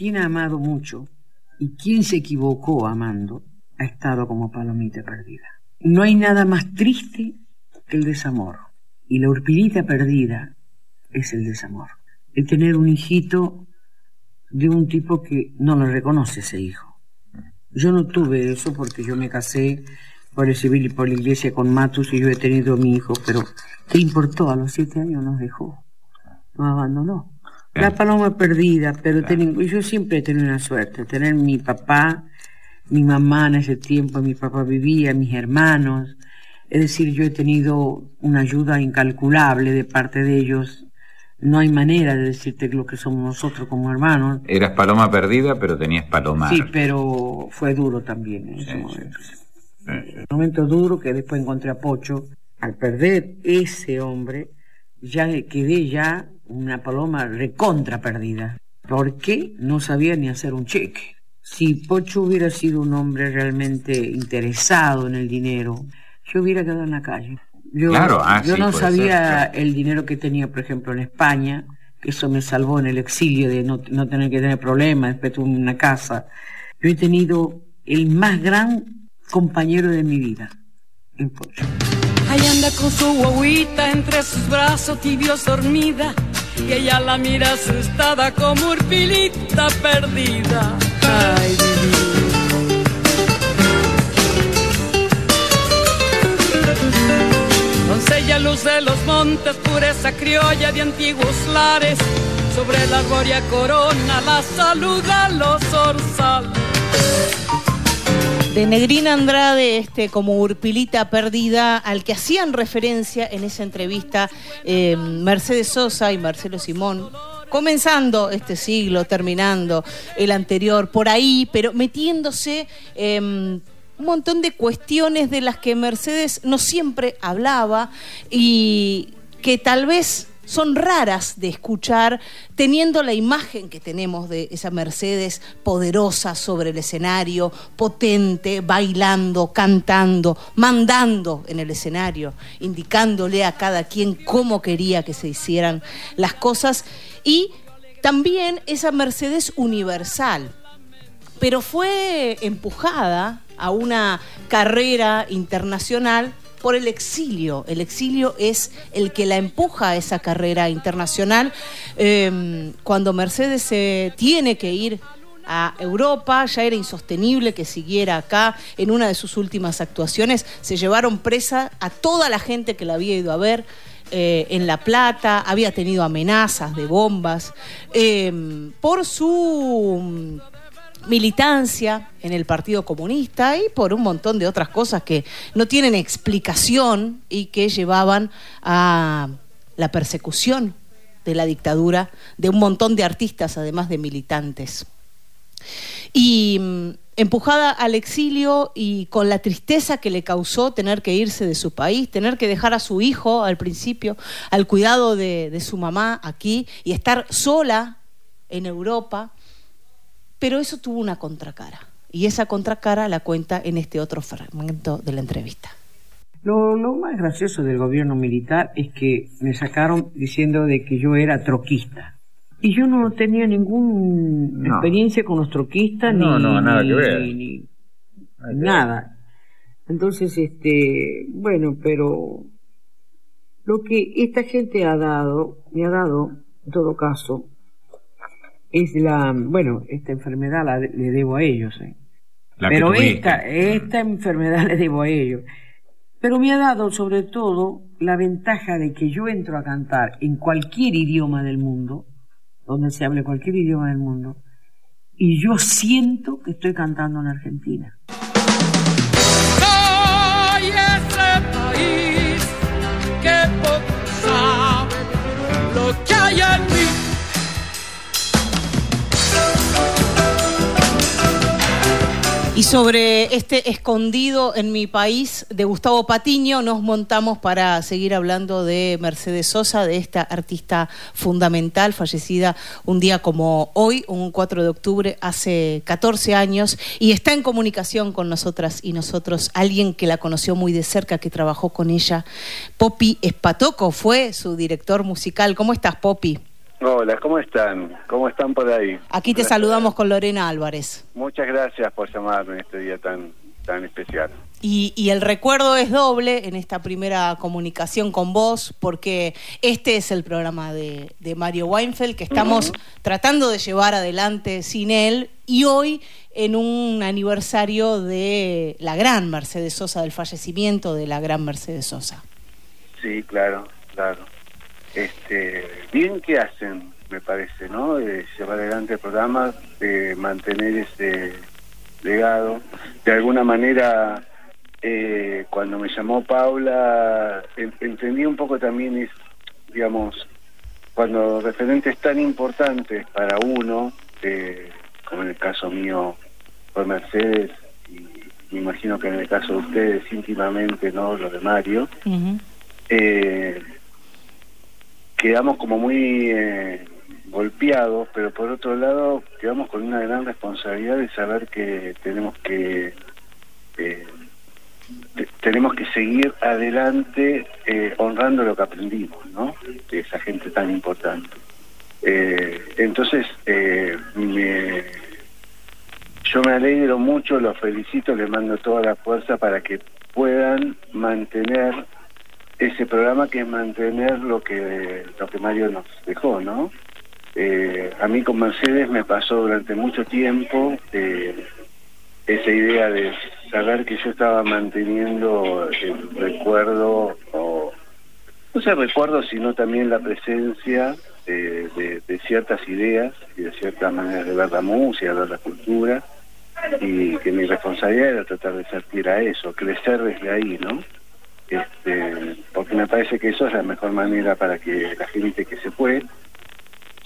quien ha amado mucho y quien se equivocó amando ha estado como palomita perdida. No hay nada más triste que el desamor. Y la urpilita perdida es el desamor. El tener un hijito de un tipo que no lo reconoce ese hijo. Yo no tuve eso porque yo me casé por el civil y por la iglesia con Matus y yo he tenido mi hijo, pero ¿qué importó? A los siete años nos dejó, nos abandonó. La paloma perdida, pero yo siempre he tenido una suerte, tener mi papá, mi mamá en ese tiempo, mi papá vivía, mis hermanos, es decir, yo he tenido una ayuda incalculable de parte de ellos. No hay manera de decirte lo que somos nosotros como hermanos. Eras paloma perdida, pero tenías paloma. Sí, pero fue duro también en ese momento. Un momento duro que después encontré a Pocho. Al perder ese hombre, ya quedé ya una paloma recontra perdida. Porque no sabía ni hacer un cheque. Si Pocho hubiera sido un hombre realmente interesado en el dinero, yo hubiera quedado en la calle. Yo, ah, yo no sabía el dinero que tenía, por ejemplo, en España, que eso me salvó en el exilio de no, no tener que tener problemas, después tuve una casa. Yo he tenido el más gran compañero de mi vida, en Pocho. Ahí anda con su guaguita entre sus brazos tibios dormida, y ella la mira asustada como urpilita perdida. Ay, Doncella luz de los montes, pureza criolla de antiguos lares, sobre la gloria corona la saluda los orzales. De Negrina Andrade, este, como Urpilita Perdida, al que hacían referencia en esa entrevista eh, Mercedes Sosa y Marcelo Simón, comenzando este siglo, terminando el anterior, por ahí, pero metiéndose em, un montón de cuestiones de las que Mercedes no siempre hablaba y que tal vez son raras de escuchar teniendo la imagen que tenemos de esa Mercedes poderosa sobre el escenario, potente, bailando, cantando, mandando en el escenario, indicándole a cada quien cómo quería que se hicieran las cosas. Y también esa Mercedes universal, pero fue empujada a una carrera internacional por el exilio. El exilio es el que la empuja a esa carrera internacional. Em, cuando Mercedes se tiene que ir a Europa, ya era insostenible que siguiera acá. En una de sus últimas actuaciones se llevaron presa a toda la gente que la había ido a ver. Eh, en La Plata, había tenido amenazas de bombas, em, por su militancia en el Partido Comunista y por un montón de otras cosas que no tienen explicación y que llevaban a la persecución de la dictadura de un montón de artistas, además de militantes. Y mm, empujada al exilio y con la tristeza que le causó tener que irse de su país, tener que dejar a su hijo al principio al cuidado de, de su mamá aquí y estar sola en Europa, pero eso tuvo una contracara. Y esa contracara la cuenta en este otro fragmento de la entrevista. Lo, más gracioso del gobierno militar es que me sacaron diciendo de que yo era troquista. Y yo no tenía ninguna experiencia con los troquistas no, ni, no, nada que ver. ni nada. Entonces, este, bueno, pero lo que esta gente ha dado, me ha dado, en todo caso, es la, bueno, esta enfermedad la, le debo a ellos, ¿eh? pero esta, esta enfermedad le debo a ellos. Pero me ha dado sobre todo la ventaja de que yo entro a cantar en cualquier idioma del mundo, donde se hable cualquier idioma del mundo, y yo siento que estoy cantando en Argentina. lo que hay en mí. Y sobre este escondido en mi país de Gustavo Patiño nos montamos para seguir hablando de Mercedes Sosa, de esta artista fundamental, fallecida un día como hoy, un 4 de octubre, hace 14 años, y está en comunicación con nosotras y nosotros, alguien que la conoció muy de cerca, que trabajó con ella, Poppy Espatoco, fue su director musical. ¿Cómo estás, Poppy? Hola, ¿cómo están? ¿Cómo están por ahí? Aquí te saludamos con Lorena Álvarez. Muchas gracias por llamarme en este día tan, tan especial. Y, el recuerdo es doble en esta primera comunicación con vos, porque este es el programa de, Mario Weinfeld que estamos tratando de llevar adelante sin él y hoy en un aniversario de la gran Mercedes Sosa, del fallecimiento de la gran Mercedes Sosa. Sí, claro, claro. Este, bien que hacen, me parece, ¿no? De llevar adelante el programa, de mantener ese legado. De alguna manera eh, cuando me llamó Paula, entendí un poco también, es, digamos, cuando referentes tan importantes para uno, eh, como en el caso mío fue Mercedes, y me imagino que en el caso de ustedes íntimamente, ¿no? Lo de Mario, eh, quedamos como muy eh, golpeados, pero por otro lado quedamos con una gran responsabilidad de saber que tenemos que eh, tenemos que seguir adelante eh, honrando lo que aprendimos, ¿no? De esa gente tan importante. Eh, entonces, eh, yo me alegro mucho, los felicito, les mando toda la fuerza para que puedan mantener ese programa que es mantener lo que lo que Mario nos dejó, ¿no? a mí con Mercedes me pasó durante mucho tiempo esa idea de saber que yo estaba manteniendo el recuerdo, o no sé recuerdo, sino también la presencia de, ciertas ideas y de ciertas maneras de ver la música, de ver la cultura, y que mi responsabilidad era tratar de servir a eso, crecer desde ahí, ¿no? Este, porque me parece que eso es la mejor manera para que la gente que se fue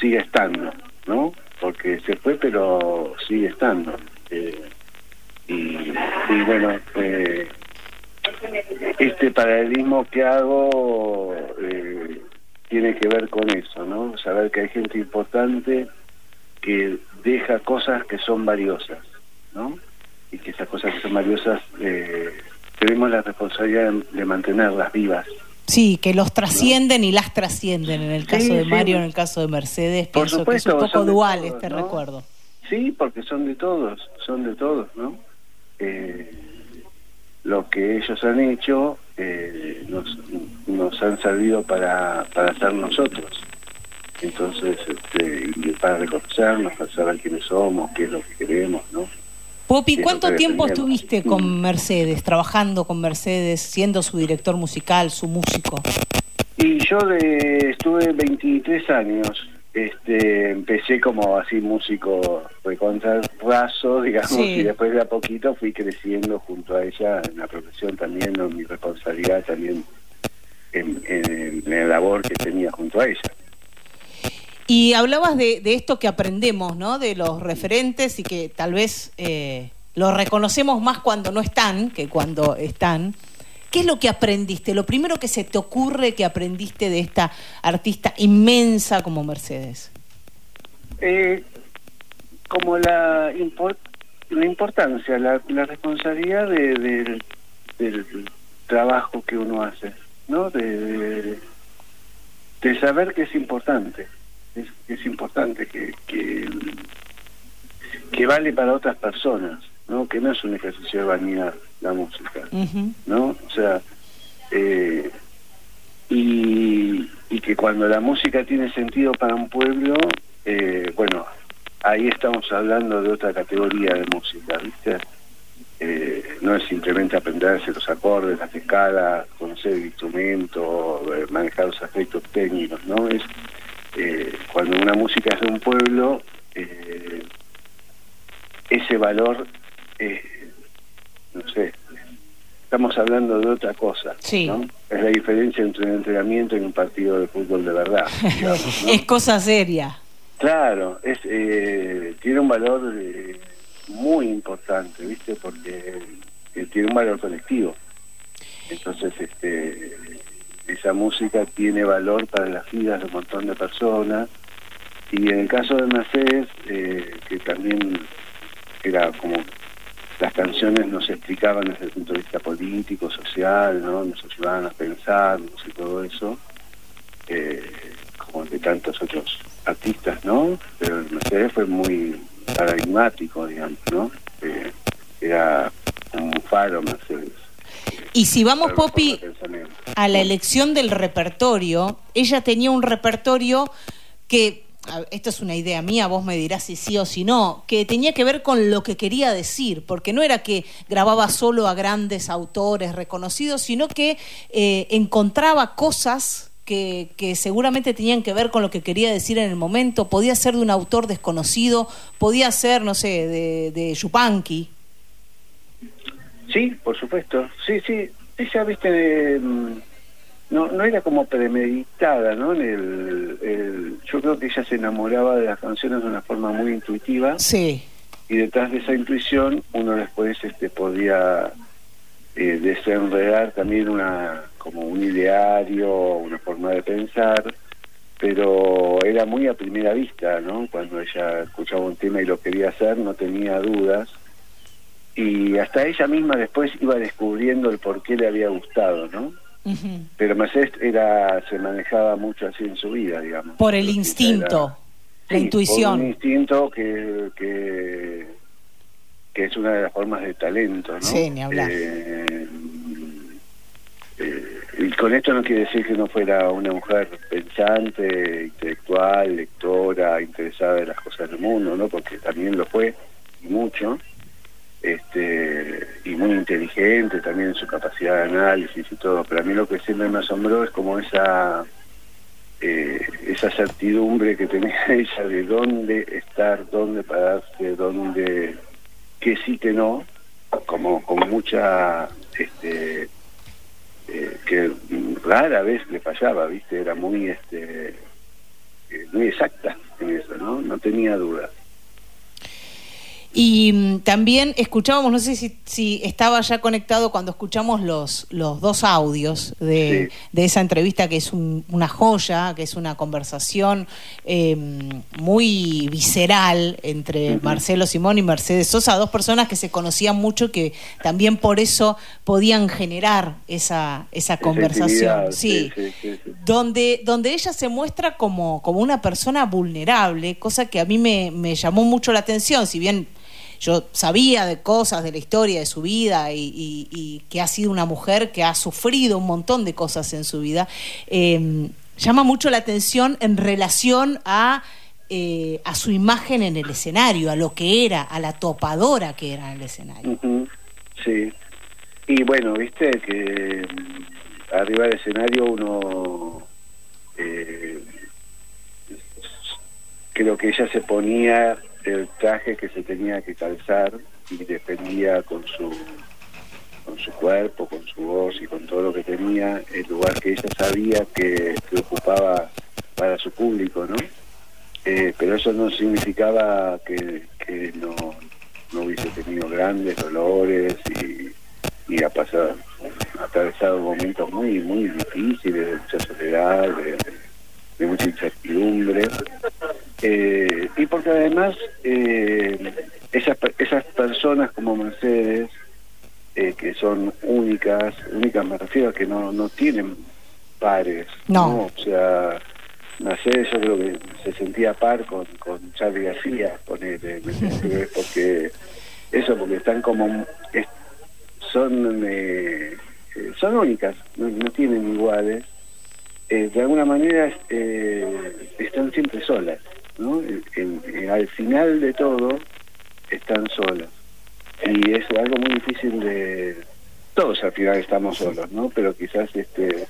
siga estando, ¿no? Porque se fue, pero sigue estando. Eh, y, bueno, eh, este paralelismo que hago eh, tiene que ver con eso, ¿no? Saber que hay gente importante que deja cosas que son valiosas, ¿no? Y que esas cosas que son valiosas eh, tenemos la responsabilidad de, mantenerlas vivas. Sí, que los trascienden y las trascienden. En el caso de Mario, en el caso de Mercedes, pienso que es un poco dual este recuerdo. Sí, porque son de todos, son de todos, ¿no? eh, lo que ellos han hecho eh, nos, nos han servido para, para ser nosotros. Entonces, este, para reconocernos, para saber quiénes somos, qué es lo que queremos, ¿no? Popi, ¿cuánto tiempo estuviste con Mercedes, trabajando con Mercedes, siendo su director musical, su músico? Y yo de, estuve 23 años este empecé como así músico contra raso digamos y después de a poquito fui creciendo junto a ella en la profesión también en mi responsabilidad también en, en, la labor que tenía junto a ella y hablabas de, de, esto que aprendemos no de los referentes y que tal vez eh, los reconocemos más cuando no están que cuando están ¿Qué es lo que aprendiste? Lo primero que se te ocurre que aprendiste de esta artista inmensa como Mercedes. Eh, como la, la importancia, la, responsabilidad de, del trabajo que uno hace, ¿no? De, saber que es importante, es, es importante que, que, que vale para otras personas ¿no? Que no es un ejercicio de vanidad la música, ¿no? O sea, eh, y, y que cuando la música tiene sentido para un pueblo, eh, bueno, ahí estamos hablando de otra categoría de música, ¿viste? Eh, no es simplemente aprenderse los acordes, las escalas, conocer el instrumento, manejar los aspectos técnicos, ¿no? Es cuando una música es de un pueblo, ese valor eh, no sé, estamos hablando de otra cosa. ¿no? Es la diferencia entre un entrenamiento y un partido de fútbol de verdad. es cosa seria. Claro, es eh, tiene un valor eh, muy importante, ¿viste? Porque tiene un valor colectivo. Entonces, este esa música tiene valor para las vidas de un montón de personas. Y en el caso de Mercedes, que también era como las canciones nos explicaban desde el punto de vista político, social, ¿no? nos ayudaban a pensar y todo eso, eh, como de tantos otros artistas, ¿no? Pero Mercedes fue muy paradigmático, digamos, ¿no? Eh, era un faro Mercedes. Y si vamos, Poppy, a la elección del repertorio, ella tenía un repertorio que esto es una idea mía, vos me dirás si sí o si no, que tenía que ver con lo que quería decir, porque no era que grababa solo a grandes autores reconocidos, sino que eh, encontraba cosas que, seguramente tenían que ver con lo que quería decir en el momento, podía ser de un autor desconocido, podía ser, no sé, de, de Yupanqui. Sí, por supuesto, sí, sí, ella, viste, de no, no era como premeditada, ¿no? el, yo creo que ella se enamoraba de las canciones de una forma muy intuitiva. Sí. Y detrás de esa intuición uno después este, podía eh, desenredar también una como un ideario, una forma de pensar, pero era muy a primera vista, ¿no? Cuando ella escuchaba un tema y lo quería hacer, no tenía dudas. Y hasta ella misma después iba descubriendo el por qué le había gustado, ¿no? Pero Mercedes era, se manejaba mucho así en su vida, digamos. Por el instinto, la intuición. Por un instinto que, que, es una de las formas de talento, ¿no? Sí, ni hablar. Eh, eh, y con esto no quiere decir que no fuera una mujer pensante, intelectual, lectora, interesada en las cosas del mundo, ¿no? Porque también lo fue, y mucho este, y muy inteligente también en su capacidad de análisis y todo, pero a mí lo que siempre me asombró es como esa eh, esa certidumbre que tenía ella de dónde estar, dónde pararse, dónde, que sí, que no, como con mucha, este, eh, que rara vez le fallaba, viste, era muy, este, eh, muy exacta en eso, ¿no? No tenía duda. Y mm, también escuchábamos, no sé si, si, estaba ya conectado cuando escuchamos los, los dos audios de, de esa entrevista, que es una joya, que es una conversación em, muy visceral entre Marcelo Simón y Mercedes Sosa, dos personas que se conocían mucho, que también por eso podían generar esa, esa conversación. Sí, donde, donde ella se muestra como, como una persona vulnerable, cosa que a mí me, me llamó mucho la atención, si bien yo sabía de cosas de la historia de su vida y, que ha sido una mujer que ha sufrido un montón de cosas en su vida, em, llama mucho la atención en relación a, eh, a su imagen en el escenario, a lo que era, a la topadora que era en el escenario. Sí, y bueno, viste que mm, arriba del escenario uno... Eh, creo que ella se ponía el traje que se tenía que calzar y defendía con su con su cuerpo, con su voz y con todo lo que tenía el lugar que ella sabía que, ocupaba para su público, ¿no? Eh, pero eso no significaba que, no, no hubiese tenido grandes dolores y, y ha pasado, ha atravesado momentos muy, muy difíciles, de mucha soledad, de mucha incertidumbre eh, y porque además eh, esas, esas personas como Mercedes, eh, que son únicas, únicas me refiero a que no, no tienen pares, no. O sea, Mercedes yo creo que se sentía par con, con Charlie García, ponele, porque eso, porque están como, son, son únicas, no, tienen iguales. de alguna manera están siempre solas. ¿No? al final de todo están solas. Y es algo muy difícil de... Todos al final estamos solos, ¿no? Pero quizás este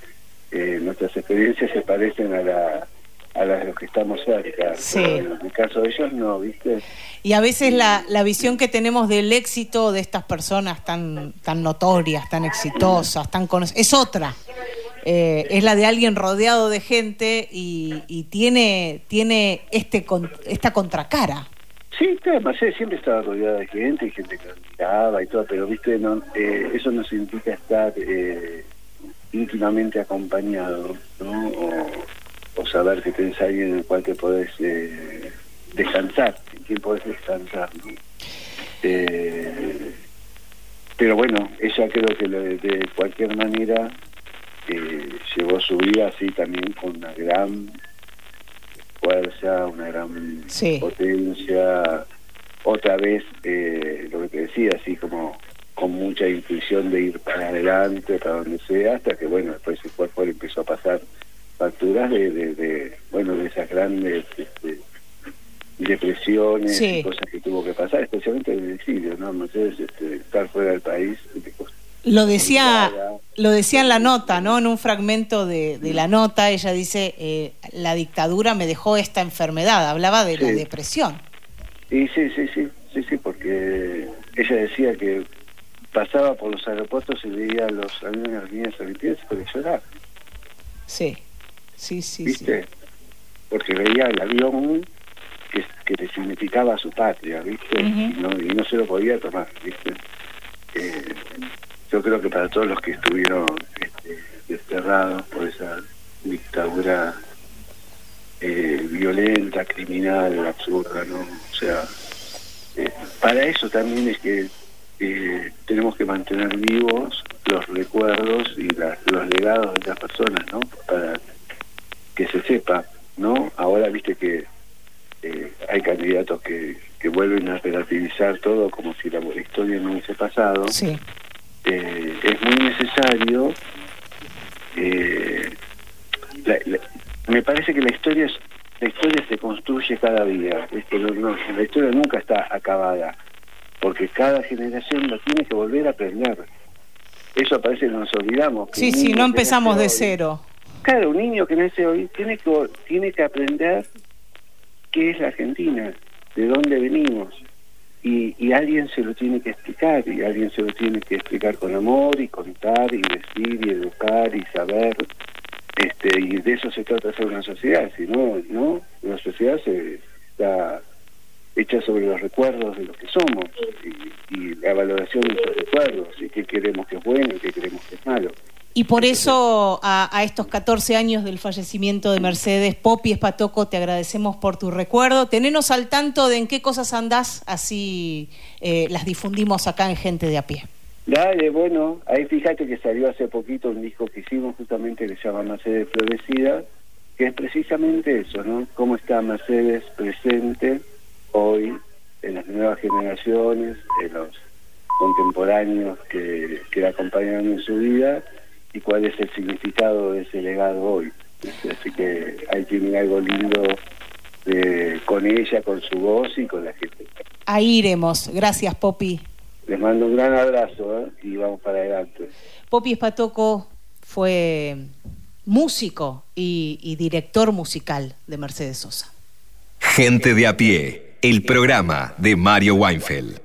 eh, nuestras experiencias se parecen a la a las de los que estamos cerca. En el caso de ellos no, ¿viste? Y a veces la, la visión que tenemos del éxito de estas personas tan, tan notorias, tan exitosas, tan es otra. Eh, es la de alguien rodeado de gente y, tiene, tiene este esta contracara. Sí, además siempre estaba rodeado de gente gente que miraba y todo, pero viste, no, eh, eso no significa estar eh, íntimamente acompañado, ¿no? O, saber que tenés alguien en el cual te podés descansar, en quien podés descansar, pero bueno, ella creo que de cualquier manera eh, llevó su vida así también con una gran fuerza, una gran potencia, otra vez eh, lo que te decía, así como con mucha intuición de ir para adelante, para donde sea, hasta que bueno, después el cuerpo le empezó a pasar facturas de, de, bueno, de esas grandes este, depresiones y cosas que tuvo que pasar, especialmente el exilio, ¿no? Mercedes, este, estar fuera del país. Lo decía, lo decía en la nota, ¿no? En un fragmento de, de la nota, ella dice, eh, la dictadura me dejó esta enfermedad, hablaba de la depresión. Y sí, sí, sí, sí, sí, porque ella decía que pasaba por los aeropuertos y veía a los aviones argentinos argentinos para llorar. Sí, sí, sí. ¿Viste? Porque veía el avión que, que le significaba a su patria, ¿viste? y, no, y no se lo podía tomar, ¿viste? Eh, yo creo que para todos los que estuvieron este, desterrados por esa dictadura eh, violenta, criminal, absurda, ¿no? O sea, eh, para eso también es que eh, tenemos que mantener vivos los recuerdos y los legados de las personas, ¿no? Para que se sepa, ¿no? Ahora viste que hay candidatos que, que vuelven a relativizar todo como si la historia no hubiese pasado. Sí. Es muy necesario me parece que la historia la historia se construye cada día la historia nunca está acabada porque cada generación lo tiene que volver a aprender. Eso parece que nos olvidamos sí sí no empezamos de cero. Claro un niño que nace hoy tiene que tiene que aprender qué es la Argentina de dónde venimos y, y alguien se lo tiene que explicar y alguien se lo tiene que explicar con amor y contar y decir y educar y saber este, y de eso se trata ser una sociedad, si no, no, una sociedad se está hecha sobre los recuerdos de lo que somos y, la valoración de esos recuerdos y qué queremos que es bueno y qué queremos que es malo. Y por eso a, estos 14 años del fallecimiento de Mercedes, Popi Espatoco, te agradecemos por tu recuerdo. Tenenos al tanto de en qué cosas andás, así eh, las difundimos acá en Gente de a pie. Dale, bueno, ahí fíjate que salió hace poquito un disco que hicimos justamente que se llama Mercedes Florecida, que es precisamente eso, ¿no? Cómo está Mercedes presente hoy en las nuevas generaciones, en los contemporáneos que, que la acompañan en su vida y cuál es el significado de ese legado hoy. Así que ahí tiene algo lindo de, con ella, con su voz y con la gente. Ahí iremos. Gracias, Popi. Les mando un gran abrazo ¿eh? y vamos para adelante. Popi Espatoco fue músico y, y director musical de Mercedes Sosa. Gente de a pie, el programa de Mario Weinfeld.